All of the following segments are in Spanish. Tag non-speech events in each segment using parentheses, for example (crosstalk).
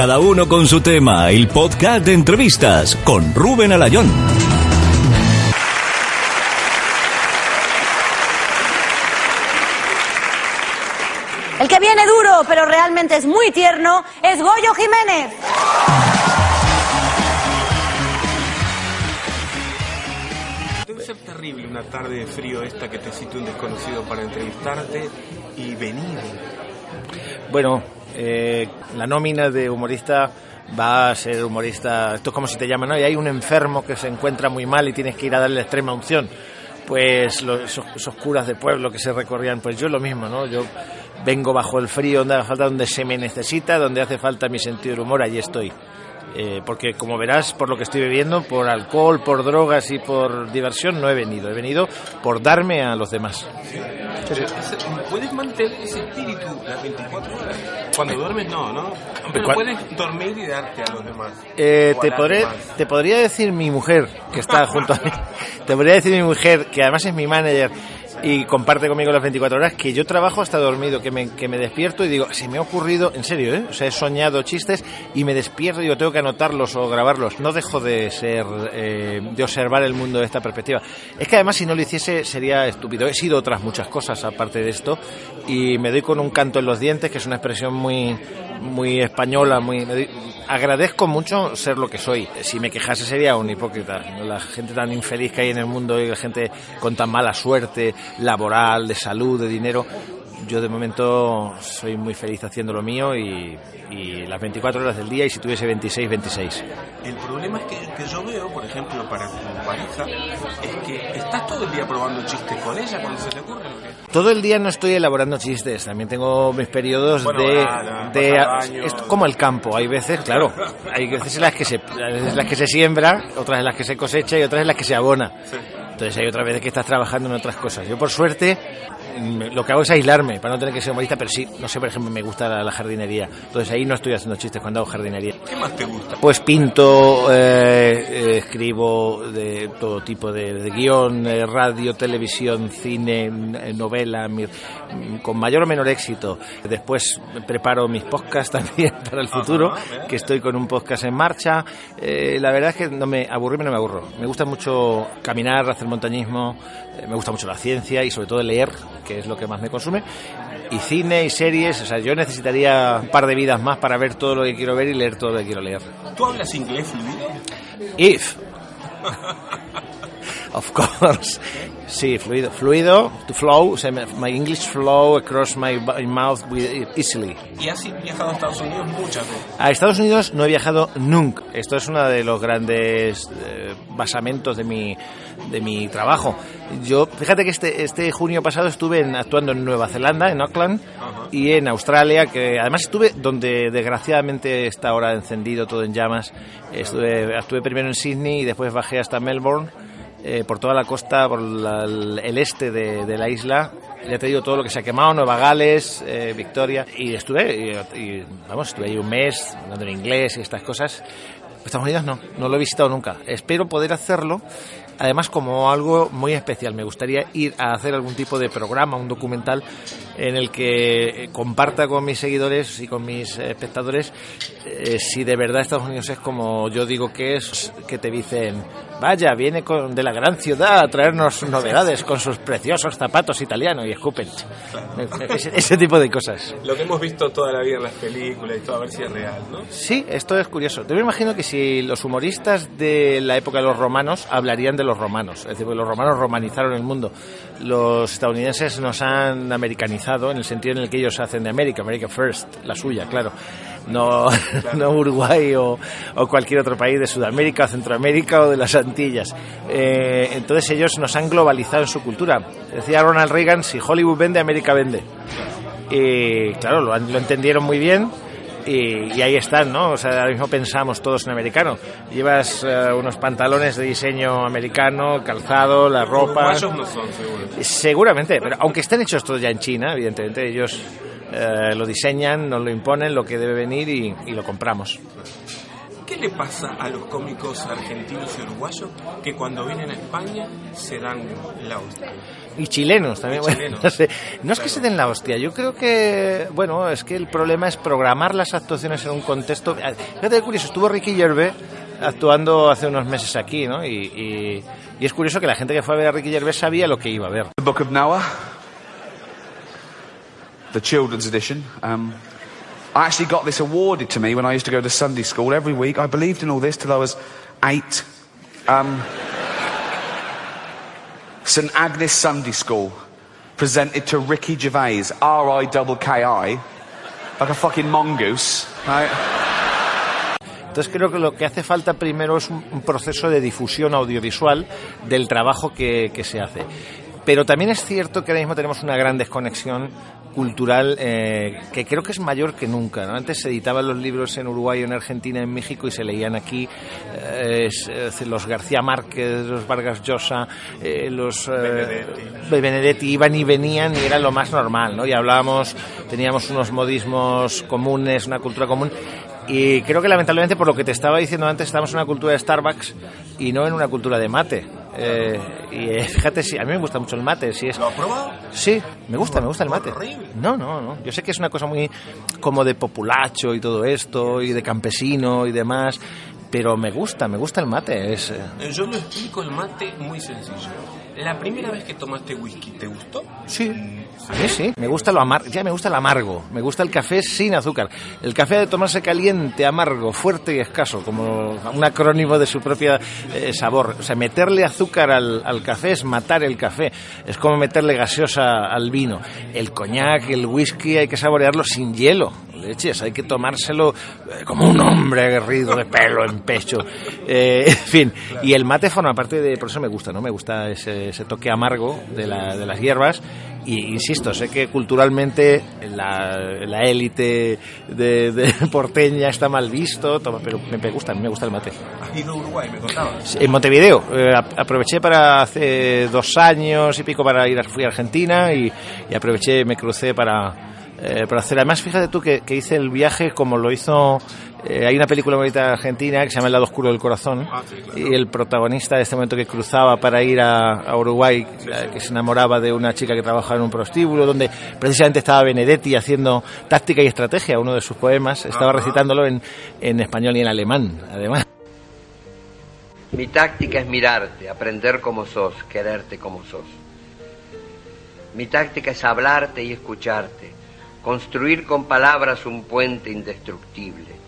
Cada uno con su tema, el podcast de entrevistas con Rubén Alayón. El que viene duro, pero realmente es muy tierno, es Goyo Jiménez. Debe ser terrible una tarde de frío esta que te cita un desconocido para entrevistarte y venir. Bueno, eh, la nómina de humorista va a ser humorista. Esto es como si te llaman, ¿no? Y hay un enfermo que se encuentra muy mal y tienes que ir a darle extrema unción. Pues los, esos, esos curas de pueblo que se recorrían, pues yo lo mismo, ¿no? Yo vengo bajo el frío donde hace falta, donde se me necesita, donde hace falta mi sentido del humor, allí estoy. Eh, porque como verás, por lo que estoy bebiendo, por alcohol, por drogas y por diversión, no he venido. He venido por darme a los demás. ¿Puedes mantener ese espíritu las 24 horas? Cuando duermes no, ¿no? Pero ¿cuál- puedes dormir y darte a los demás. Eh, te, podré, demás. te podría decir mi mujer, que está junto a mí, (laughs) te podría decir mi mujer, que además es mi manager y comparte conmigo las 24 horas, que yo trabajo hasta dormido, que me, que me despierto y digo, se me ha ocurrido, en serio, ¿eh? O sea, he soñado chistes y me despierto y digo, tengo que anotarlos o grabarlos. No dejo de ser, eh, de observar el mundo de esta perspectiva. Es que además si no lo hiciese sería estúpido. He sido otras muchas cosas aparte de esto y me doy con un canto en los dientes, que es una expresión muy, muy española, muy... agradezco mucho ser lo que soy. Si me quejase sería un hipócrita. La gente tan infeliz que hay en el mundo y la gente con tan mala suerte laboral, de salud, de dinero. Yo de momento soy muy feliz haciendo lo mío y, y las 24 horas del día y si tuviese 26, 26. El problema es que, que yo veo, por ejemplo, para tu pareja, es que estás todo el día probando chistes con ella cuando se te ocurre. Todo el día no estoy elaborando chistes, también tengo mis periodos Bueno, de, nada, de es como el campo, hay veces, claro, hay veces en las que se en las que se siembra, otras en las que se cosecha y otras en las que se abona. Entonces hay otras veces que estás trabajando en otras cosas. Yo por suerte lo que hago es aislarme para no tener que ser humorista, pero sí, no sé, por ejemplo, me gusta la, la jardinería. Entonces ahí no estoy haciendo chistes cuando hago jardinería. ¿Qué más te gusta? Pues pinto, eh, eh, escribo de todo tipo de, de guion, eh, radio, televisión, cine, novela, mi- con mayor o menor éxito. Después preparo mis podcasts (laughs) también para el futuro, que estoy con un podcast en marcha. La verdad es que no me aburrirme no me aburro. Me gusta mucho caminar, hacer montañismo, me gusta mucho la ciencia y sobre todo leer, que es lo que más me consume. Y cine y series, o sea, yo necesitaría un par de vidas más para ver todo lo que quiero ver y leer todo lo que quiero leer. ¿Tú hablas inglés fluido? If. (laughs) of course. Sí, fluido. Fluido, to flow. o sea, my English flow across my, my mouth with, easily. Y has viajado a Estados Unidos muchas veces. A Estados Unidos no he viajado nunca. Esto es uno de los grandes eh, basamentos de mi, de mi trabajo. Yo, fíjate que este, este junio pasado estuve en- actuando en Nueva Zelanda, en Auckland, y en Australia, que además estuve donde desgraciadamente está ahora encendido todo en llamas. Estuve, estuve primero en Sydney y después bajé hasta Melbourne. Eh, por toda la costa, por la- el este de, la isla. Ya te digo todo lo que se ha quemado, Nueva Gales, eh, Victoria. Y estuve, vamos, estuve ahí un mes hablando en inglés y estas cosas. Estados Unidos no, no lo he visitado nunca. Espero poder hacerlo, además como algo muy especial. Me gustaría ir a hacer algún tipo de programa, un documental en el que comparta con mis seguidores y con mis espectadores eh, si de verdad Estados Unidos es como yo digo que es, que te dicen, vaya, viene con, de la gran ciudad a traernos novedades con sus preciosos zapatos italianos y escupen. Ese, ese tipo de cosas. Lo que hemos visto toda la vida en las películas y todo, a ver si es real, ¿no? Sí, esto es curioso. Yo me imagino que si los humoristas de la época de los romanos hablarían de los romanos, es decir, porque los romanos romanizaron el mundo. Los estadounidenses nos han americanizado en el sentido en el que ellos hacen de América, America First, la suya, claro. No, (laughs) no Uruguay o, cualquier otro país de Sudamérica, Centroamérica o de las Antillas. Eh, entonces ellos nos han globalizado en su cultura. Decía Ronald Reagan, si Hollywood vende, América vende. Y claro, lo, lo entendieron muy bien y, y ahí están, ¿no? O sea, ahora mismo pensamos todos en americano. Llevas eh, unos pantalones de diseño americano, calzado, la ropa. Uruguayos no son, seguro. Seguramente, pero aunque estén hechos todos ya en China, evidentemente ellos eh, lo diseñan, nos lo imponen, lo que debe venir y, y lo compramos. ¿Qué le pasa a los cómicos argentinos y uruguayos que cuando vienen a España se dan la hostia? Y chilenos también. Y bueno, chilenos. no, sé. No es que se den la hostia, yo creo que, bueno, es que el problema es programar las actuaciones en un contexto. Fíjate qué curioso, estuvo Ricky Gervais actuando hace unos meses aquí, ¿no? Y, y- y es curioso que la gente que fue a ver a Ricky Gervais sabía lo que iba a ver. The Book of Noah, the children's edition. Um, I actually got this awarded to me when I used to go to Sunday school every week. I believed in all this till I was eight. Um, St Agnes Sunday School presented to Ricky Gervais, R-I-K-K-I, like a fucking mongoose. Right? Entonces creo que lo que hace falta primero es un proceso de difusión audiovisual del trabajo que, que se hace. Pero también es cierto que ahora mismo tenemos una gran desconexión cultural eh, que creo que es mayor que nunca. ¿no? Antes se editaban los libros en Uruguay, en Argentina, en México y se leían aquí eh, es- los García Márquez, los Vargas Llosa, eh, los de Benedetti iban y venían y era lo más normal. ¿no? Y hablábamos, teníamos unos modismos comunes, una cultura común. Y creo que lamentablemente, por lo que te estaba diciendo antes, estamos en una cultura de Starbucks y no en una cultura de mate. Eh, y eh, fíjate, si a mí me gusta mucho el mate. Si es, ¿Lo has probado? Sí, me gusta, me gusta el mate. No, no, no. Yo sé que es una cosa muy como de populacho y todo esto, y de campesino y demás, pero me gusta, me gusta el mate. Es, Eh, Yo lo explico el mate muy sencillo. La primera vez que tomaste whisky, ¿te gustó? Sí, mí sí. Me gusta lo amargo, ya me gusta el amargo. Me gusta el café sin azúcar. El café de tomarse caliente, amargo, fuerte y escaso, como un acrónimo de su propia eh, sabor. O sea, meterle azúcar al, al café es matar el café. Es como meterle gaseosa al vino. El coñac, el whisky, hay que saborearlo sin hielo. Leches, hay que tomárselo eh, como un hombre aguerrido de pelo en pecho. Eh, (laughs) en fin, y el mate forma parte de. Por eso me gusta, ¿no? Me gusta ese, ese toque amargo de, la- de las hierbas. Y insisto, sé que culturalmente la, la élite de, de (laughs) porteña está mal visto, pero me, me gusta, me gusta el mate. Has ido a Uruguay, me contabas. En Montevideo, eh, ap- aproveché para hace dos años y pico para ir a, fui a Argentina y, y aproveché, me crucé para, eh, para hacer. Además, fíjate tú que, que hice el viaje como lo hizo. Eh, hay una película bonita argentina que se llama El lado oscuro del corazón Ah, sí, claro. y el protagonista de este momento que cruzaba para ir a, a Uruguay, eh, que se enamoraba de una chica que trabajaba en un prostíbulo, donde precisamente estaba Benedetti haciendo táctica y estrategia, uno de sus poemas, estaba Ajá. recitándolo en, en español y en alemán, además. Mi táctica es mirarte, aprender como sos, quererte como sos. Mi táctica es hablarte y escucharte, construir con palabras un puente indestructible.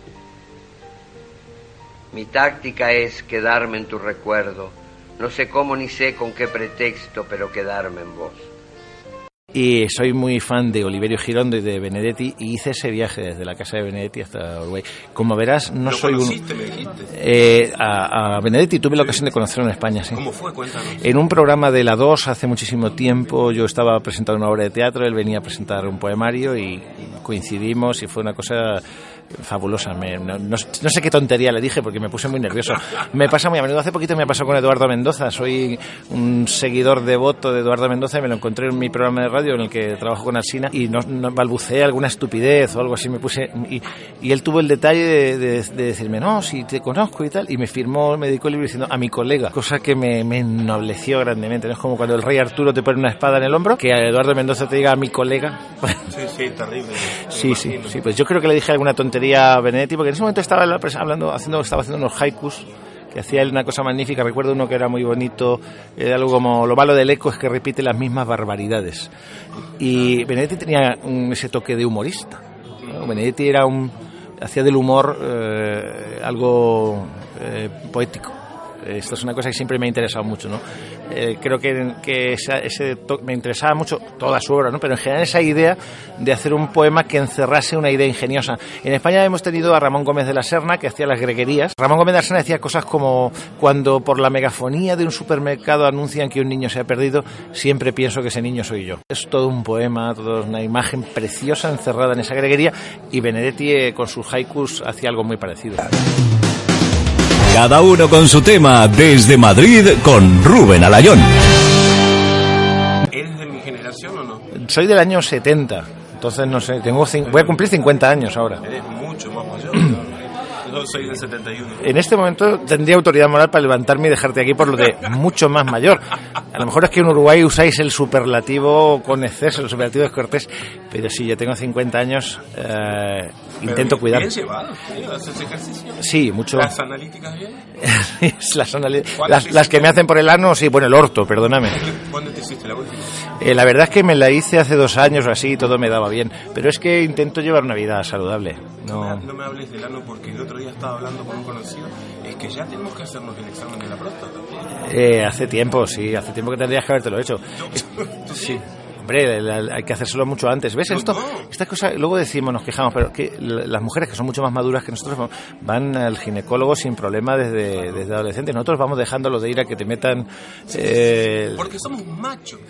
Mi táctica es quedarme en tu recuerdo, no sé cómo ni sé con qué pretexto, pero quedarme en vos. Y soy muy fan de Oliverio Girondo y de Benedetti y hice ese viaje desde la casa de Benedetti hasta Uruguay. Como verás, no ¿Lo soy un... me dijiste? Eh, a, a Benedetti tuve la ocasión de conocerlo en España, sí. ¿Cómo fue? Cuéntanos. En un programa de la 2 hace muchísimo tiempo yo estaba presentando una obra de teatro, él venía a presentar un poemario y coincidimos y fue una cosa fabulosa. Me- no, no- no sé qué tontería le dije porque me puse muy nervioso. Me pasa muy a menudo. Hace poquito me pasó con Eduardo Mendoza. Soy un seguidor devoto de Eduardo Mendoza y me lo encontré en mi programa de radio en el que trabajo con Alsina y no, no- balbuceé alguna estupidez o algo así. Me puse y, y él tuvo el detalle de, de- de decirme, no, si te conozco y tal. Y me firmó, me dedicó el libro diciendo a mi colega, cosa que me, me ennobleció grandemente. ¿no? Es como cuando el rey Arturo te pone una espada en el hombro, que a Eduardo Mendoza te diga a mi colega. Sí, sí, terrible. Sí, sí, sí, pues yo creo que le dije alguna tontería a Benedetti, porque en ese momento estaba hablando, haciendo, estaba haciendo unos haikus, que hacía él una cosa magnífica, recuerdo uno que era muy bonito, era algo como, lo malo del eco es que repite las mismas barbaridades. Y Benedetti tenía un- ese toque de humorista. ¿no? Benedetti era un, hacía del humor eh, algo eh, poético. Esto es una cosa que siempre me ha interesado mucho, ¿no? Eh, creo que, que esa- ese me interesaba mucho toda su obra, ¿no? Pero en general esa idea de hacer un poema que encerrase una idea ingeniosa. En España hemos tenido a Ramón Gómez de la Serna, que hacía las greguerías. Ramón Gómez de la Serna decía cosas como cuando por la megafonía de un supermercado anuncian que un niño se ha perdido, siempre pienso que ese niño soy yo. Es todo un poema, toda una imagen preciosa encerrada en esa greguería y Benedetti eh, con sus haikus hacía algo muy parecido. Cada uno con su tema desde Madrid con Rubén Alayón. ¿Eres de mi generación o no? Soy del año 70, entonces no sé, tengo voy a cumplir 50 años ahora. Eres mucho más. Yo soy del 71. En este momento tendría autoridad moral para levantarme y dejarte aquí por lo de mucho más mayor. A lo mejor es que en Uruguay usáis el superlativo con exceso, el superlativo es cortés, pero sí, yo tengo 50 años, eh, intento cuidar. Bien llevado, tío, ¿haces ejercicio? Sí, mucho. ¿Las analíticas bien? (laughs) las, anali- ¿Cuándo las, las que me hacen por el ano, sí, bueno, el orto, perdóname. ¿Cuándo te hiciste la última? Eh, la verdad es que me la hice hace dos años o así y todo me daba bien, pero es que intento llevar una vida saludable. No, No, me, no me hables del ano porque el otro día estaba hablando con un conocido. Es que ya tenemos que hacernos el examen de la próstata. Eh, hace tiempo, sí, hace tiempo que tendrías que habértelo hecho. Es- (laughs) sí. Hombre, la- hay que hacérselo mucho antes. ¿Ves esto? Esta cosa, luego decimos, nos quejamos, pero que la- las mujeres que son mucho más maduras que nosotros van al ginecólogo sin problema desde, desde adolescentes. Nosotros vamos dejándolo de ir a que te metan. eh, Porque somos machos.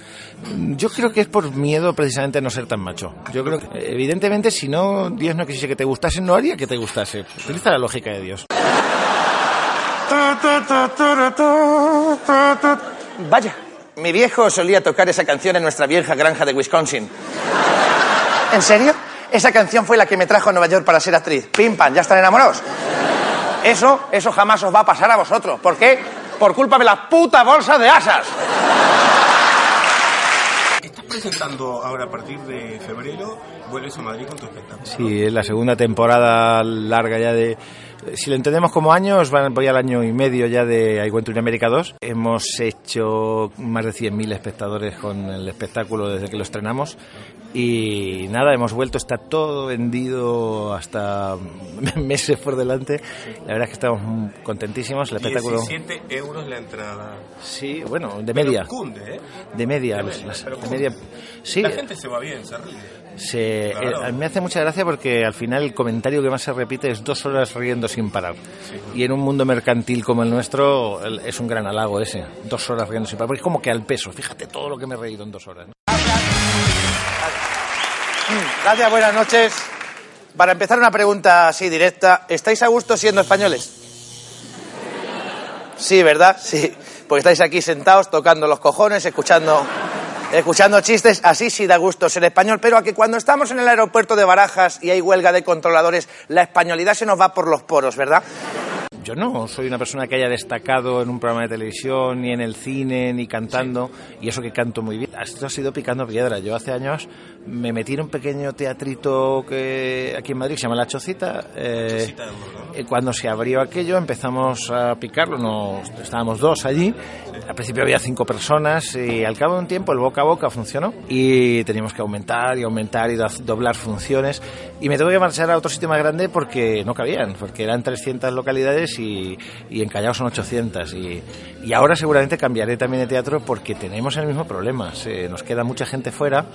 yo creo que es por miedo precisamente a no ser tan macho. Yo creo que, evidentemente, si no, Dios no quisiese que te gustase, no haría que te gustase. Utiliza la lógica de Dios. Vaya, mi viejo solía tocar esa canción en nuestra vieja granja de Wisconsin. ¿En serio? Esa canción fue la que me trajo a Nueva York para ser actriz. Pim pam, ya están enamorados. Eso, eso jamás os va a pasar a vosotros. ¿Por qué? Por culpa de la puta bolsa de asas. Estás presentando ahora a partir de febrero, vuelves a Madrid con tu espectáculo. Sí, es la segunda temporada larga ya de... Si lo entendemos como años, voy al año y medio ya de I Went to America 2. Hemos hecho más de 100.000 espectadores con el espectáculo desde que lo estrenamos. Y nada, hemos vuelto, está todo vendido hasta (laughs) meses por delante. La verdad es que estamos contentísimos. El espectáculo... 17 euros la entrada. Sí, bueno, de Pero media. cunde, ¿eh? De media, De media, las- pero de cunde. media. Sí, La gente se va bien, se ríe. se, Claro. eh, me hace mucha gracia porque al final el comentario que más se repite es dos horas riendo sin parar. Y en un mundo mercantil como el nuestro es un gran halago ese, dos horas riendo sin parar. Porque es como que al peso, fíjate todo lo que me he reído en dos horas. ¿no? Gracias, buenas noches. Para empezar una pregunta así directa, ¿estáis a gusto siendo españoles? Sí, ¿verdad? Sí. Porque estáis aquí sentados tocando los cojones, escuchando, escuchando chistes. Así sí da gusto ser español, pero a que cuando estamos en el aeropuerto de Barajas y hay huelga de controladores, la españolidad se nos va por los poros, ¿verdad? Yo no soy una persona que haya destacado en un programa de televisión, ni en el cine, ni cantando, y eso que canto muy bien. Esto ha sido picando piedra. Yo hace años me metí en un pequeño teatrito que aquí en Madrid que se llama La Chocita. eh, Chocita del Gordo, ¿no? eh, cuando se abrió aquello empezamos a picarlo, nos, estábamos dos allí. Al principio había cinco personas y al cabo de un tiempo el boca a boca funcionó y teníamos que aumentar y aumentar y do- doblar funciones. Y me tuve que marchar a otro sitio más grande porque no cabían, porque eran 300 localidades y, y en Callao son 800. Y, y ahora seguramente cambiaré también de teatro porque tenemos el mismo problema. Se, nos queda mucha gente fuera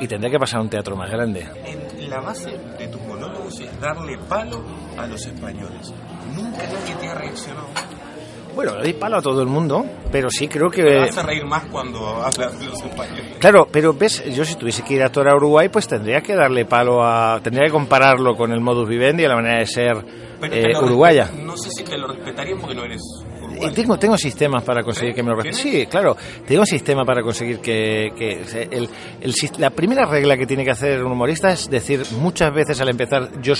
y tendré que pasar a un teatro más grande. En la base de tus monólogos es darle palo a los españoles. Nunca nadie te ha reaccionado. Bueno, le doy palo a todo el mundo, pero sí creo que... Vas a reír más cuando hablas de los españoles. Claro, pero ves, yo si tuviese que ir a actuar a Uruguay, pues tendría que darle palo a. tendría que compararlo con el modus vivendi y la manera de ser Pero eh, lo uruguaya. No sé si te lo respetarían porque no eres Y uruguayo. tengo, tengo sistemas para conseguir que me lo respeten. Sí, claro, tengo un sistema para conseguir que. que el, la primera regla que tiene que hacer un humorista es decir muchas veces al empezar, yo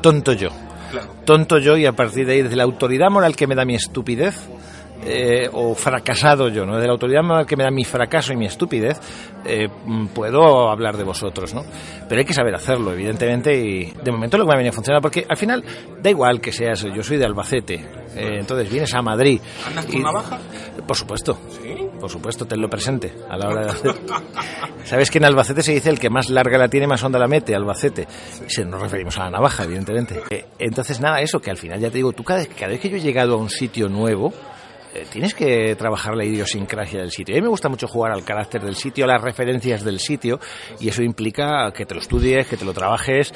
tonto yo. Claro. Tonto yo y a partir de ahí, desde la autoridad moral que me da mi estupidez, eh, o fracasado yo, ¿no? De la autoridad moral que me da mi fracaso y mi estupidez, eh, mm, puedo hablar de vosotros, ¿no? Pero hay que saber hacerlo, evidentemente, y de momento lo que me ha venido a funcionar, porque al final da igual que seas, yo soy de Albacete, eh, entonces vienes a Madrid. ¿Andas con y- navaja? Por supuesto. ¿Sí? Por supuesto, tenlo presente a la hora de hacer. (laughs) ¿Sabes que en Albacete se dice el que más larga la tiene, más honda la mete? Albacete. Se nos referimos a la navaja, evidentemente. Eh, entonces, nada, eso, que al final ya te digo, tú cada vez, cada vez que yo he llegado a un sitio nuevo, eh, tienes que trabajar la idiosincrasia del sitio. A mí me gusta mucho jugar al carácter del sitio, a las referencias del sitio, y eso implica que te lo estudies, que te lo trabajes,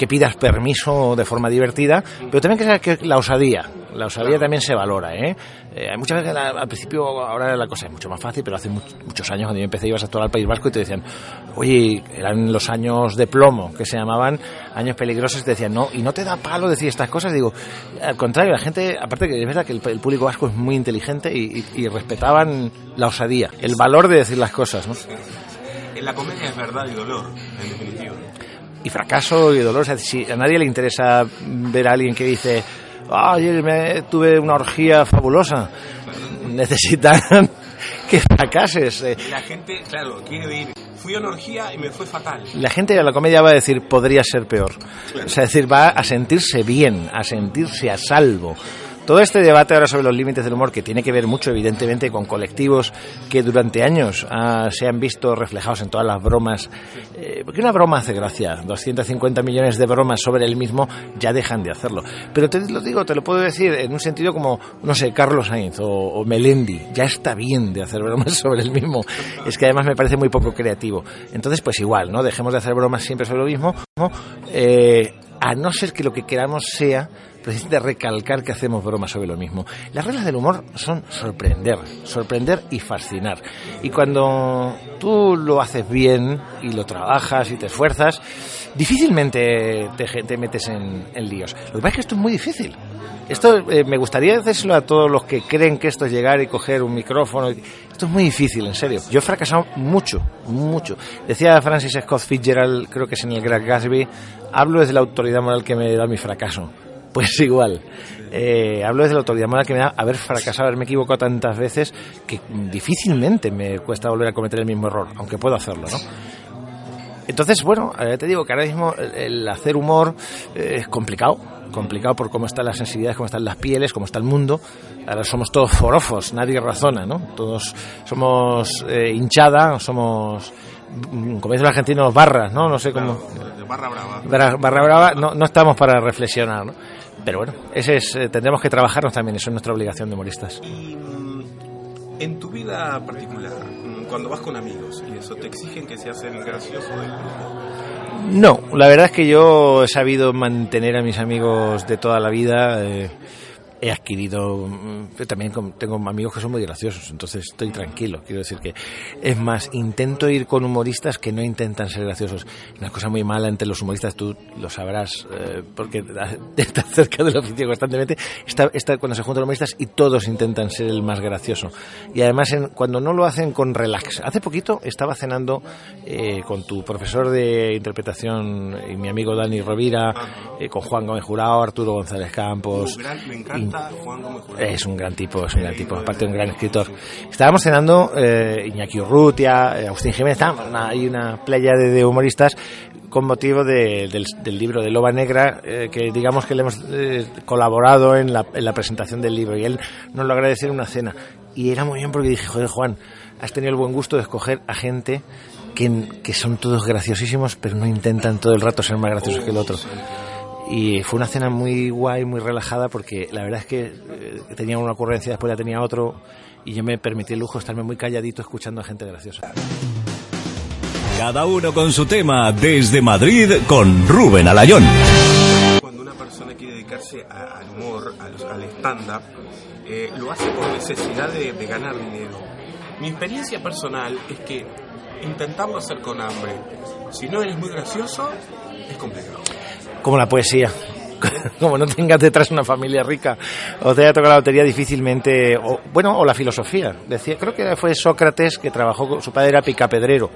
que pidas permiso de forma divertida, pero también que sabes que la osadía, la osadía también se valora, ¿eh? Eh, muchas veces la- al principio, ahora la cosa es mucho más fácil, pero hace much- muchos años cuando yo empecé ibas a actuar al País Vasco y te decían, oye, eran los años de plomo, que se llamaban años peligrosos, y te decían, no, y no te da palo decir estas cosas, digo, al contrario, la gente, aparte que es verdad que el, el público vasco es muy inteligente y, y- y respetaban la osadía, el valor de decir las cosas, ¿no? En la comedia es verdad y dolor, en definitiva. Y fracaso y dolor. O sea, si a nadie le interesa ver a alguien que dice, "Ah, ayer me tuve una orgía fabulosa. Necesitan (laughs) que fracases. eh. La gente, claro, quiere oír. Fui a una orgía y me fue fatal. La gente de la comedia va a decir, podría ser peor. O sea, es decir, va a sentirse bien, a sentirse a salvo. Todo este debate ahora sobre los límites del humor, que tiene que ver mucho, evidentemente, con colectivos que durante años ah, se han visto reflejados en todas las bromas. Eh, porque una broma hace gracia. 250 millones de bromas sobre el mismo ya dejan de hacerlo. Pero te lo digo, te lo puedo decir en un sentido como, no sé, Carlos Sainz o, o Melendi. Ya está bien de hacer bromas (laughs) sobre el mismo. Es que además me parece muy poco creativo. Entonces, pues igual, ¿no? Dejemos de hacer bromas siempre sobre lo mismo. Eh, a no ser que lo que queramos sea precisamente recalcar que hacemos bromas sobre lo mismo. Las reglas del humor son sorprender, sorprender y fascinar. Y cuando tú lo haces bien y lo trabajas y te esfuerzas, difícilmente te, te metes en, líos. Lo que pasa es que esto es muy difícil. Esto eh, me gustaría decírselo a todos los que creen que esto es llegar y coger un micrófono. Esto es muy difícil, en serio. Yo he fracasado mucho, mucho. Decía Francis Scott Fitzgerald, creo que es en el Great Gatsby, hablo desde la autoridad moral que me da mi fracaso. Pues igual. Eh, hablo desde la autoridad moral que me da haber fracasado, haberme equivocado tantas veces que difícilmente me cuesta volver a cometer el mismo error, aunque puedo hacerlo, ¿no? Entonces, bueno, eh, te digo que ahora mismo el, hacer humor eh, es complicado, complicado por cómo están las sensibilidades, cómo están las pieles, cómo está el mundo. Ahora somos todos forofos, nadie razona, ¿no? Todos somos eh, hinchada, somos, mm, como dicen los argentinos, barras, ¿no? No sé cómo. De barra brava. Barra, barra brava, no, no estamos para reflexionar, ¿no? Pero bueno, ese es, eh, tendremos que trabajarnos también, eso es nuestra obligación de humoristas. Y mm, en tu vida particular, mm, cuando vas con amigos y eso, ¿te exigen que seas el gracioso del grupo? No, la verdad es que yo he sabido mantener a mis amigos de toda la vida. eh, he adquirido mm, también tengo amigos que son muy graciosos entonces estoy tranquilo. Quiero decir que es más intento ir con humoristas que no intentan ser graciosos. Una cosa muy mala entre los humoristas tú lo sabrás eh, porque (laughs) estás cerca del oficio constantemente está, está cuando se juntan humoristas y todos intentan ser el más gracioso. Y además en- cuando no lo hacen con relax. Hace poquito estaba cenando eh, con tu profesor de interpretación y mi amigo Dani Rovira eh, con Juan Gómez Jurado Arturo González Campos Uh, gran- me encanta. Es un gran tipo, es un gran tipo, aparte un gran escritor. Estábamos cenando eh, Iñaki Urrutia, eh, Agustín Jiménez, hay una playa de, de humoristas con motivo de- del, del libro de Loba Negra, eh, que digamos que le hemos eh, colaborado en la, en la presentación del libro y él nos lo agradeció en una cena. Y era muy bien porque dije, joder Juan, has tenido el buen gusto de escoger a gente que, que son todos graciosísimos, pero no intentan todo el rato ser más graciosos que el otro. Y fue una cena muy guay, muy relajada, porque la verdad es que eh, tenía una ocurrencia, después la tenía otro, y yo me permití el lujo de estarme muy calladito escuchando a gente graciosa. Cada uno con su tema desde Madrid con Rubén Alayón. Cuando una persona quiere dedicarse a- al humor, a los- al stand-up, eh, lo hace por necesidad de, de ganar dinero. Mi experiencia personal es que intentarlo hacer con hambre, si no eres muy gracioso, es complicado. Como la poesía. (laughs) Como no tengas detrás una familia rica o te haya tocado la lotería difícilmente, o, bueno, o la filosofía. Decía, creo que fue Sócrates que trabajó, con- su padre era picapedrero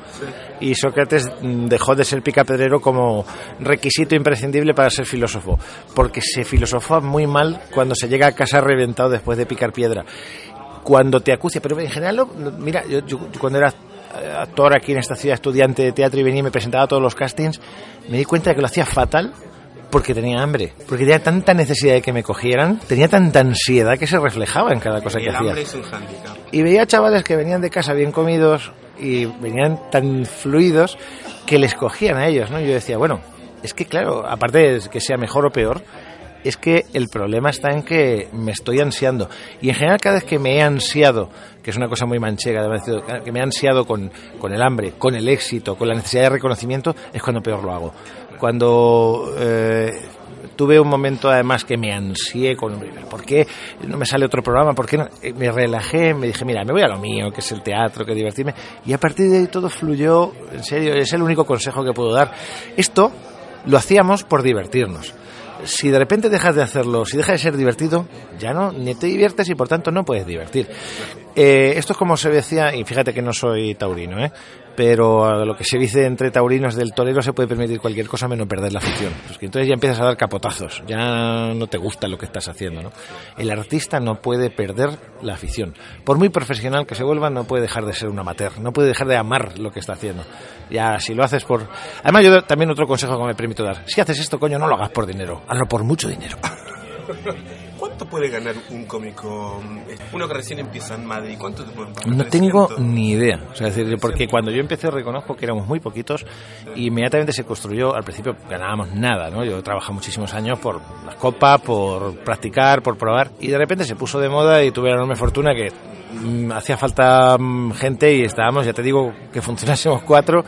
y Sócrates mm, dejó de ser picapedrero como requisito imprescindible para ser filósofo, porque se filosofó muy mal cuando se llega a casa reventado después de picar piedra. Cuando te acucia, pero en general, mira, yo, yo cuando era eh, actor aquí en esta ciudad, estudiante de teatro y venía y me presentaba a todos los castings, me di cuenta de que lo hacía fatal porque tenía hambre, porque tenía tanta necesidad de que me cogieran, tenía tanta ansiedad que se reflejaba en cada cosa que hacía. hambre es un hándicap. Y veía chavales que venían de casa bien comidos y venían tan fluidos que les cogían a ellos, ¿no? Yo decía, bueno, es que claro, aparte de que sea mejor o peor, es que el problema está en que me estoy ansiando. Y en general cada vez que me he ansiado, que es una cosa muy manchega, que me he ansiado con, con el hambre, con el éxito, con la necesidad de reconocimiento, es cuando peor lo hago. Cuando eh, tuve un momento además que me ansié con ¿por qué no me sale otro programa? ¿Por qué no? Eh, Me relajé, me dije, mira, me voy a lo mío, que es el teatro, que divertirme. Y a partir de ahí todo fluyó, en serio, es el único consejo que puedo dar. Esto lo hacíamos por divertirnos. Si de repente dejas de hacerlo, si deja de ser divertido, ya no, ni te diviertes y por tanto no puedes divertir. Eh, esto es como se decía, y fíjate que no soy taurino, ¿eh? Pero lo que se dice entre taurinos del torero se puede permitir cualquier cosa menos perder la afición. Pues que entonces ya empiezas a dar capotazos, ya no te gusta lo que estás haciendo. ¿no? El artista no puede perder la afición. Por muy profesional que se vuelva, no puede dejar de ser un amateur, no puede dejar de amar lo que está haciendo. Ya, si lo haces por... Además, yo también otro consejo que me permito dar. Si haces esto, coño, no lo hagas por dinero, hazlo por mucho dinero. (laughs) ¿Cuánto puede ganar un cómico? Uno que recién empieza en Madrid, ¿cuánto te pueden pagar? No tengo ni idea. O sea, decir, porque cuando yo empecé reconozco que éramos muy poquitos y inmediatamente se construyó, al principio ganábamos nada, ¿no? Yo trabajé muchísimos años por las copas, por practicar, por probar y de repente se puso de moda y tuve la enorme fortuna que mm, hacía falta mm, gente y estábamos, ya te digo, que funcionásemos cuatro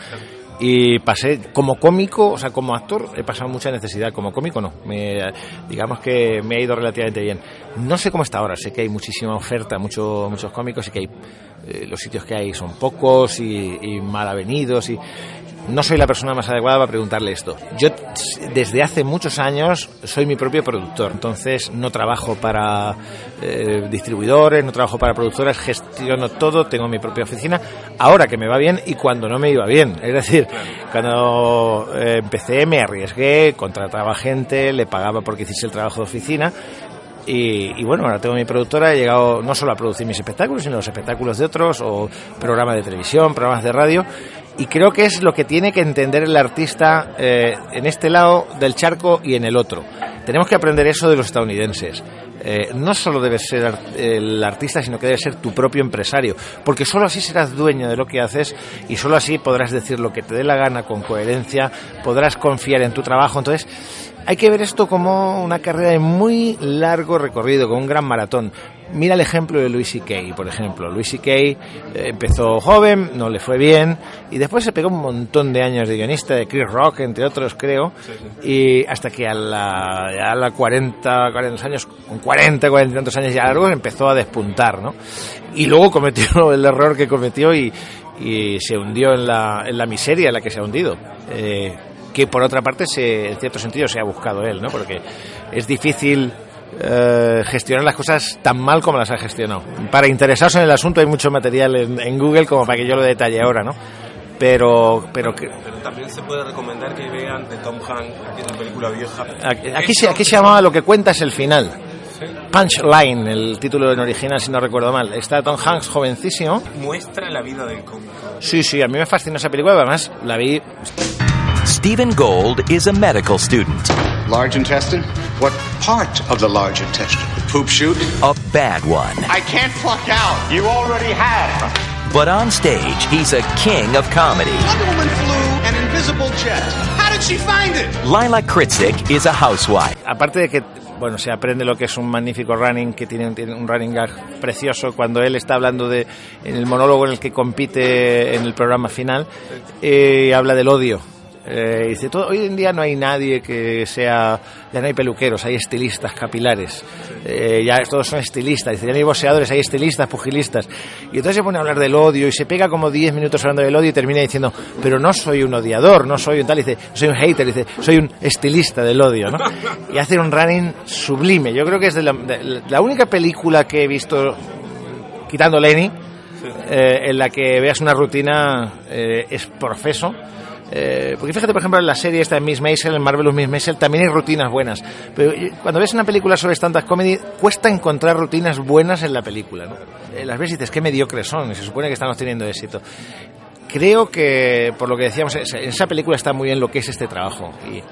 y pasé como cómico, o sea, como actor he pasado mucha necesidad, como cómico no, me, digamos que me ha ido relativamente bien. No sé cómo está ahora, sé que hay muchísima oferta, mucho, muchos cómicos y que hay, eh, los sitios que hay son pocos y, y mal avenidos y no soy la persona más adecuada para preguntarle esto. Yo desde hace muchos años soy mi propio productor, entonces no trabajo para eh, distribuidores, no trabajo para productoras, gestiono todo, tengo mi propia oficina, ahora que me va bien y cuando no me iba bien. Es decir, cuando eh, empecé me arriesgué, contrataba gente, le pagaba porque hiciese el trabajo de oficina y, y, bueno, ahora tengo mi productora, he llegado no solo a producir mis espectáculos, sino los espectáculos de otros, o programas de televisión, programas de radio, y creo que es lo que tiene que entender el artista eh, en este lado del charco y en el otro. Tenemos que aprender eso de los estadounidenses. Eh, no solo debes ser el artista, sino que debes ser tu propio empresario, porque solo así serás dueño de lo que haces y solo así podrás decir lo que te dé la gana con coherencia, podrás confiar en tu trabajo. Entonces, hay que ver esto como una carrera de muy largo recorrido, con un gran maratón. Mira el ejemplo de Louis C.K., por ejemplo. Louis C.K. Eh, empezó joven, no le fue bien, y después se pegó un montón de años de guionista, de Chris Rock, entre otros, creo, y hasta que a la, a la 40, 40 años, con 40, 40 y tantos años ya largos, empezó a despuntar, ¿no? Y luego cometió (laughs) el error que cometió y, y se hundió en la, en la miseria en la que se ha hundido. Eh, que por otra parte, se, en cierto sentido, se ha buscado él, ¿no? Porque es difícil eh, gestionar las cosas tan mal como las ha gestionado. Para interesados en el asunto hay mucho material en, en Google como para que yo lo detalle ahora, ¿no? Pero, pero, que, pero también se puede recomendar que vean de Tom Hanks, una película vieja. Aquí, aquí, se, aquí se llamaba Lo que cuenta es el final. Punchline, el título en original, si no recuerdo mal. Está Tom Hanks jovencísimo. Muestra la vida del cómico. Sí, sí, a mí me fascinó esa película, además la vi. Stephen Gold is a medical student. Large intestine? What part of the large intestine? Poop chute? A bad one. I can't pluck out. You already have. But on stage, he's a king of comedy. Wonder Woman flew an invisible jet. How did she find it? Lila Kritzik is a housewife. Aparte de que bueno, se aprende lo que es un magnífico running, que tiene, tiene, un running gag precioso cuando él está hablando de, en el monólogo en el que compite en el programa final, eh, habla del odio. Eh, dice, todo, hoy en día no hay nadie que sea, ya no hay peluqueros, hay estilistas capilares, eh, ya todos son estilistas, dice, ya no hay boxeadores, hay estilistas, pugilistas. Y entonces se pone a hablar del odio y se pega como 10 minutos hablando del odio y termina diciendo, pero no soy un odiador, no soy un tal, dice, soy un hater, dice, soy un estilista del odio, ¿no? Y hace un running sublime. Yo creo que es de la, de la única película que he visto, quitando Lenny, eh, en la que veas una rutina es profeso. Eh, porque fíjate, por ejemplo, en la serie esta de Miss Maisel, en Marvelous Miss Maisel, también hay rutinas buenas. Pero cuando ves una película sobre stand-up comedy, cuesta encontrar rutinas buenas en la película. ¿no? Eh, las ves y dices, qué mediocres son, y se supone que estamos teniendo éxito. Creo que, por lo que decíamos, en esa película está muy bien lo que es este trabajo. Y,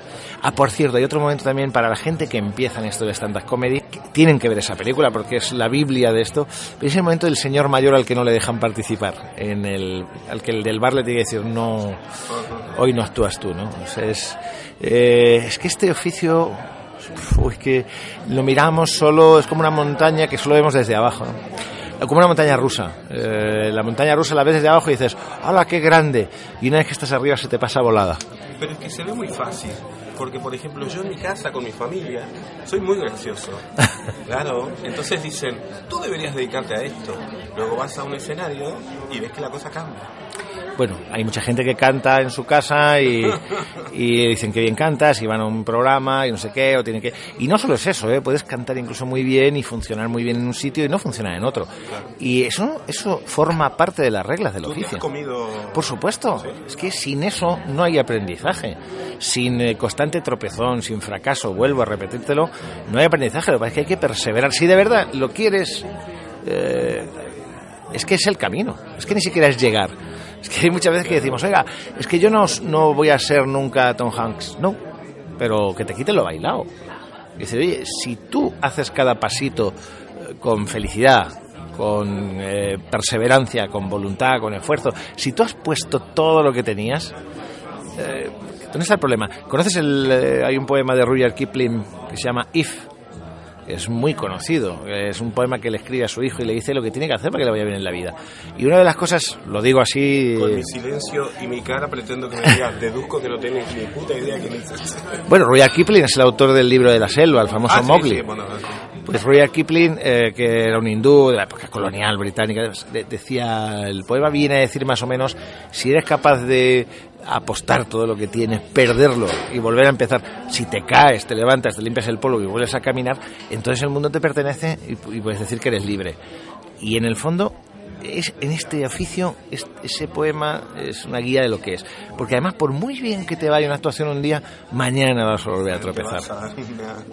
ah, por cierto, hay otro momento también para la gente que empieza en esto de stand-up comedy, que tienen que ver esa película porque es la Biblia de esto. Es el momento del señor mayor al que no le dejan participar, en el, al que el del bar le tiene que decir, no, hoy no actúas tú, ¿no? Eh, es que este oficio, uy, que lo miramos solo, es como una montaña que solo vemos desde abajo, ¿no? como una montaña rusa. Eh, la montaña rusa la ves desde abajo y dices, ¡hala, qué grande! Y una vez que estás arriba se te pasa volada. Pero es que se ve muy fácil. Porque, por ejemplo, yo en mi casa con mi familia soy muy gracioso. (laughs) Claro. Entonces dicen, tú deberías dedicarte a esto. Luego vas a un escenario y ves que la cosa cambia. Bueno, hay mucha gente que canta en su casa y, y dicen que bien cantas y van a un programa y no sé qué, o tienen que... Y no solo es eso, ¿eh? puedes cantar incluso muy bien y funcionar muy bien en un sitio y no funcionar en otro. Y eso, eso forma parte de las reglas del ¿Tú te has oficio. comido Por supuesto, es que sin eso no hay aprendizaje. Sin eh, constante tropezón, sin fracaso, vuelvo a repetírtelo, no hay aprendizaje. Lo que pasa es que hay que perseverar. Si de verdad lo quieres, eh, es que es el camino. Es que ni siquiera es llegar. Es que hay muchas veces que decimos, oiga, es que yo no, no voy a ser nunca Tom Hanks. No, pero que te quite lo bailado. Dice, oye, si tú haces cada pasito eh, con felicidad, con eh, perseverancia, con voluntad, con esfuerzo, si tú has puesto todo lo que tenías, eh, ¿dónde está el problema? ¿Conoces el, hay un poema de Rudyard Kipling que se llama If? Es muy conocido, es un poema que le escribe a su hijo y le dice lo que tiene que hacer para que le vaya bien en la vida. Y una de las cosas, lo digo así, Con mi silencio y mi cara pretendo que me digas, deduzco que no tienes ni puta idea quién es. (laughs) bueno, Rudyard Kipling es el autor del libro de la selva, el famoso Ah, sí, Mowgli. sí, bueno, Pues Rudyard Kipling, eh, que era un hindú de la época colonial británica, de- decía, el poema viene a decir más o menos, si eres capaz de apostar todo lo que tienes, perderlo y volver a empezar, si te caes, te levantas, te limpias el polvo y vuelves a caminar, entonces el mundo te pertenece y, y puedes decir que eres libre. Y en el fondo, es, en este oficio, es- ese poema es una guía de lo que es. Porque además, por muy bien que te vaya una actuación un día, mañana vas a volver a tropezar.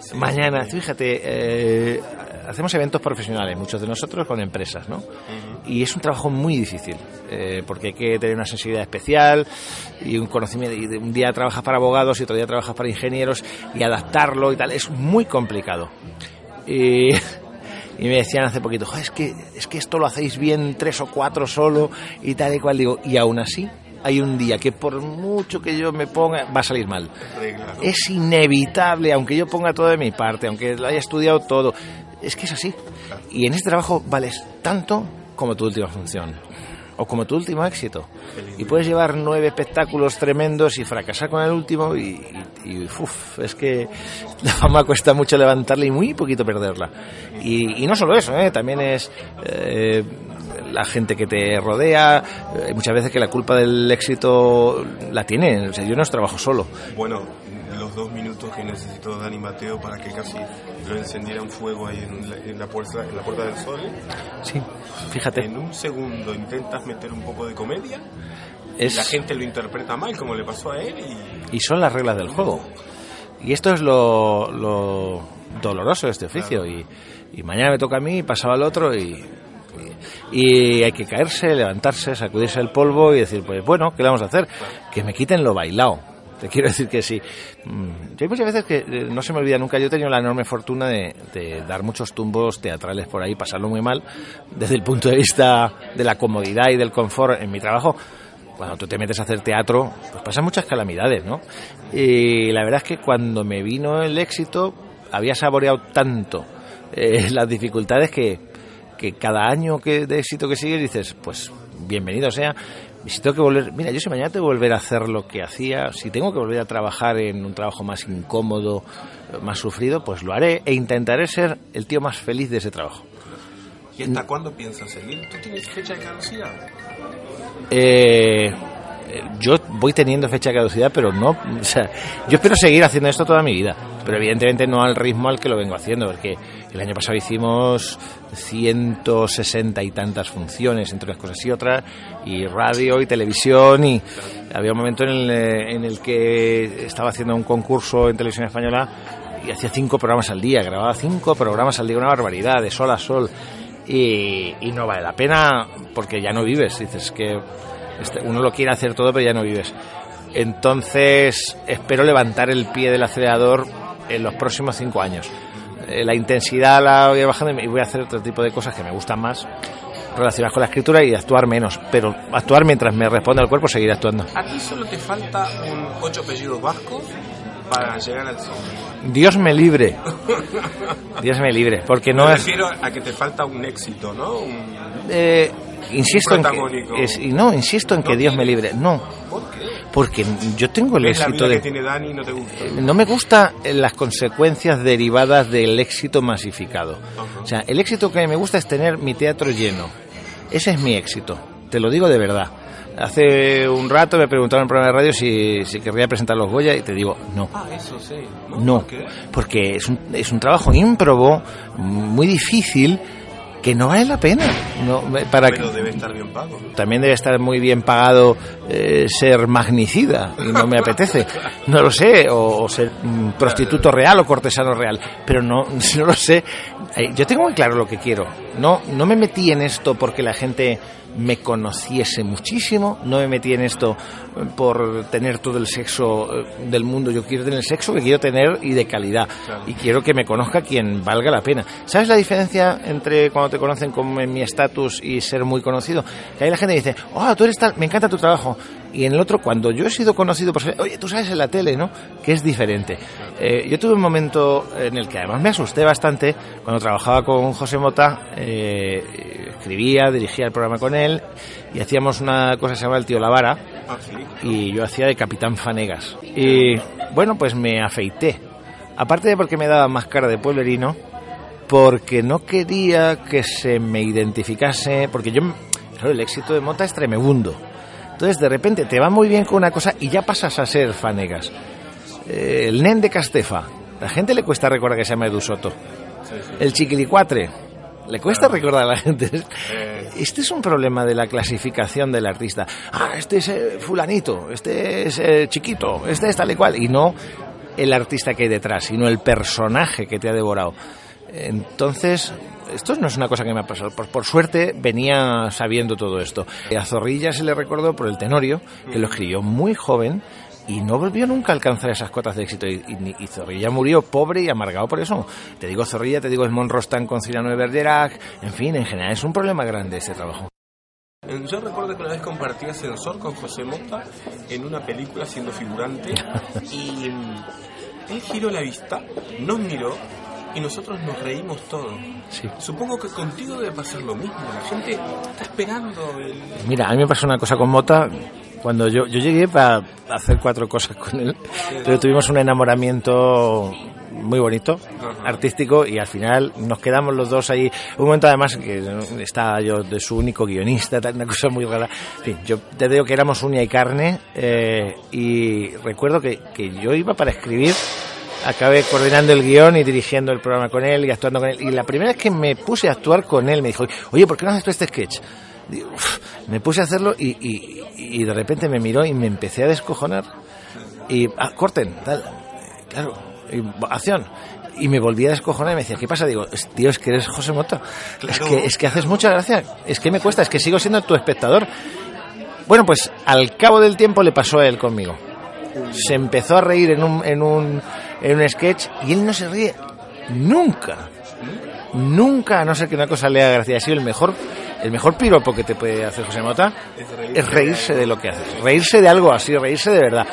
sí, Mañana, fíjate, eh, hacemos eventos profesionales, muchos de nosotros con empresas, ¿no? Y es un trabajo muy difícil, eh, porque hay que tener una sensibilidad especial y un conocimiento. Y un día trabajas para abogados y otro día trabajas para ingenieros y adaptarlo y tal, es muy complicado. Y, (laughs) y me decían hace poquito, "Jo, es que, es que esto lo hacéis bien tres o cuatro solo y tal y cual. Digo, y aún así, hay un día que por mucho que yo me ponga, va a salir mal. Es inevitable, aunque yo ponga todo de mi parte, aunque lo haya estudiado todo. Es que es así. Y en este trabajo vales tanto como tu última función. O como tu último éxito. Y puedes llevar nueve espectáculos tremendos y fracasar con el último y, y- y, uf, es que (laughs) la fama cuesta mucho levantarla y muy poquito perderla. Y, y no solo eso, ¿eh? también es eh, la gente que te rodea. Hay muchas veces que la culpa del éxito la tiene. O sea, yo no trabajo solo. Bueno, los dos minutos que necesitó Dani Mateo para que casi lo encendiera un fuego ahí en la, en la puerta, en la puerta del sol. Sí, fíjate. En un segundo intentas meter un poco de comedia, Es, la gente lo interpreta mal, como le pasó a él, y y son las reglas del juego. Y esto es lo, lo doloroso de este oficio. Y, y mañana me toca a mí, pasado al otro y, y, y hay que caerse, levantarse, sacudirse el polvo y decir, pues bueno, ¿qué le vamos a hacer? Que me quiten lo bailado. Te quiero decir que sí. Mm, Yo hay muchas veces que eh, no se me olvida nunca. Yo he tenido la enorme fortuna de, dar muchos tumbos teatrales por ahí, pasarlo muy mal, desde el punto de vista de la comodidad y del confort en mi trabajo cuando tú te metes a hacer teatro, pues pasan muchas calamidades, ¿no? Y la verdad es que cuando me vino el éxito, había saboreado tanto eh, (laughs) las dificultades que, que cada año que de éxito que sigues dices, pues bienvenido sea. Y si tengo que volver, mira, yo si mañana tengo que volver a hacer lo que hacía, si tengo que volver a trabajar en un trabajo más incómodo, más sufrido, pues lo haré e intentaré ser el tío más feliz de ese trabajo. ¿y hasta cuándo piensas seguir? ¿Tú tienes fecha de caducidad? Eh, eh, yo voy teniendo fecha de caducidad, pero no. O sea, yo espero seguir haciendo esto toda mi vida, pero evidentemente no al ritmo al que lo vengo haciendo, porque el año pasado hicimos 160 y tantas funciones, entre unas cosas y otras, y radio y televisión, y había un momento en el, eh, en el que estaba haciendo un concurso en televisión española y hacía cinco programas al día, grababa cinco programas al día, una barbaridad, de sol a sol. Y, y no vale la pena porque ya no vives. Dices que este, uno lo quiere hacer todo, pero ya no vives. Entonces, espero levantar el pie del acelerador en los próximos cinco años. Eh, La intensidad la voy bajando y voy a hacer otro tipo de cosas que me gustan más relacionadas con la escritura y actuar menos. Pero actuar mientras me responde el cuerpo, seguir actuando. A ti solo te falta un ocho apellidos vascos para llegar al sol. Dios me libre. Dios me libre. Porque no Me es. refiero a que te falta un éxito, ¿no? Un- Eh, insisto en que es- no insisto en que Dios me libre no ¿Por qué? Porque yo tengo el ¿Ves la éxito de que tiene Dani no te gusta? no me gusta las consecuencias derivadas del éxito masificado o sea el éxito que me gusta es tener mi teatro lleno ese es mi éxito te lo digo de verdad Hace un rato me preguntaron en el programa de radio si, si querría presentar los Goya y te digo, no. Ah, eso sí. No, porque es un, es un trabajo ímprobo, muy difícil, que no vale la pena. No, para Pero que- debe estar bien pago. también debe estar muy bien pagado eh, ser magnicida y no me apetece. No lo sé, o, o ser mm, prostituto real o cortesano real, pero no, (laughs) no lo sé. Eh, yo tengo muy claro lo que quiero. No, no me metí en esto porque la gente me conociese muchísimo, no me metí en esto eh, por tener todo el sexo eh, del mundo. Yo quiero tener el sexo que quiero tener y de calidad. Y quiero que me conozca quien valga la pena. ¿Sabes la diferencia entre cuando te conocen como en mi estatus y ser muy conocido? Que ahí la gente dice, oh, tú eres tal, me encanta tu trabajo. Y en el otro, cuando yo he sido conocido por ser, oye, tú sabes en la tele, ¿no? Que es diferente. Eh, yo tuve un momento en el que además me asusté bastante cuando trabajaba con José Mota, eh, escribía, dirigía el programa con él y hacíamos una cosa que se llama El Tío Lavara Ah, y yo hacía de Capitán Fanegas. Y bueno, pues me afeité. Aparte de porque me daba más cara de pueblerino, porque no quería que se me identificase, porque yo, claro, el éxito de Mota es tremebundo. Entonces, de repente te va muy bien con una cosa y ya pasas a ser Fanegas. Eh, el nen de Castefa, la gente le cuesta recordar que se llama Edu Soto. El chiquilicuatre, le cuesta recordar a la gente. Este es un problema de la clasificación del artista. Ah, este es eh, fulanito, este es eh, chiquito, este es tal y cual. Y no el artista que hay detrás, sino el personaje que te ha devorado. Entonces, esto no es una cosa que me ha pasado. Por, por suerte venía sabiendo todo esto. A Zorrilla se le recordó por el Tenorio, que lo escribió muy joven y no volvió nunca a alcanzar esas cotas de éxito. Y, y- y Zorrilla murió pobre y amargado por eso. Te digo Zorrilla, te digo Esmond Rostán con Cyrano de Bergerac. En fin, en general es un problema grande este trabajo. Eh, Yo recuerdo que una vez compartí ascensor con José Mota en una película siendo figurante (laughs) y mm, él giró la vista, nos miró y nosotros nos reímos todos. Sí. Supongo que contigo debe pasar lo mismo. La gente está esperando el... Mira, a mí me pasó una cosa con Mota. Cuando yo, yo llegué para hacer cuatro cosas con él, pero tuvimos un enamoramiento muy bonito, artístico, y al final nos quedamos los dos ahí. Un momento además que estaba yo de su único guionista, una cosa muy rara. En fin, yo te digo que éramos uña y carne, eh, y recuerdo que, que yo iba para escribir acabé coordinando el guion y dirigiendo el programa con él y actuando con él. Y la primera vez que me puse a actuar con él, me dijo, oye, ¿por qué no haces tú este sketch? Me puse a hacerlo y, y- y de repente me miró y me empecé a descojonar. Y, ah, corten, tal. Claro, acción. Y me volví a descojonar y me decía, ¿qué pasa? Digo, "Es- tío, es que eres José Mota. Es, que, es que haces mucha gracia. Es que me cuesta, es que sigo siendo tu espectador. Bueno, pues al cabo del tiempo le pasó a él conmigo. Se empezó a reír en un, en un, en un sketch y él no se ríe nunca. Nunca, a no ser que una cosa le haga gracia. Ha sido el mejor, el mejor piropo que te puede hacer José Mota es reírse de lo que haces. Reírse de algo así, reírse de verdad.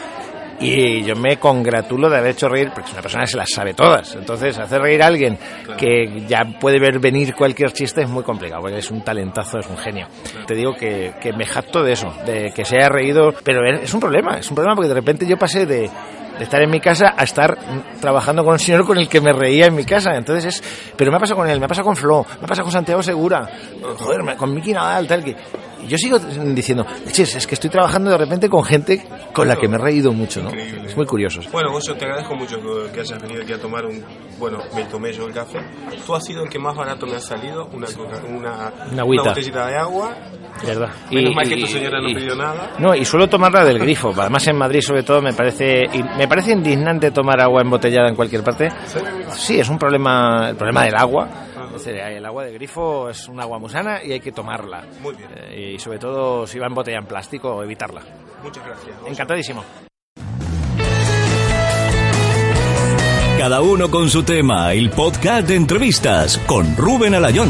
Y yo me congratulo de haber hecho reír, porque es una persona que se las sabe todas. Entonces, hacer reír a alguien que ya puede ver venir cualquier chiste es muy complicado, porque es un talentazo, es un genio. Te digo que, que me jacto de eso, de que se haya reído, pero es un problema, es un problema porque de repente yo pasé de, de estar en mi casa a estar trabajando con un señor con el que me reía en mi casa. Entonces es, pero me ha pasado con él, me ha pasado con Flo, me ha pasado con Santiago Segura, joder, con Miki Nadal, tal que. Yo sigo diciendo, "Leches, es que estoy trabajando de repente con gente con la que me he reído mucho, ¿no? Es muy curioso. Bueno, Goyo, te agradezco mucho que, hayas venido aquí a tomar un... Bueno, me tomé yo el café. Tú has sido el que más barato me ha salido, una, una, Una agüita. botellita de agua. Verdad. Menos Y- mal que y- tu señora no y- pidió nada. No, y suelo tomarla del grifo. (laughs) Además en Madrid sobre todo me parece y me parece indignante tomar agua embotellada en cualquier parte. Sí, es un problema, el problema del agua. Es decir, el agua de grifo es un agua muy sana y hay que tomarla. Muy bien. Eh, y sobre todo si va en botella en plástico, evitarla. Muchas gracias. Encantadísimo. Cada uno con su tema, el podcast de entrevistas con Rubén Alayón.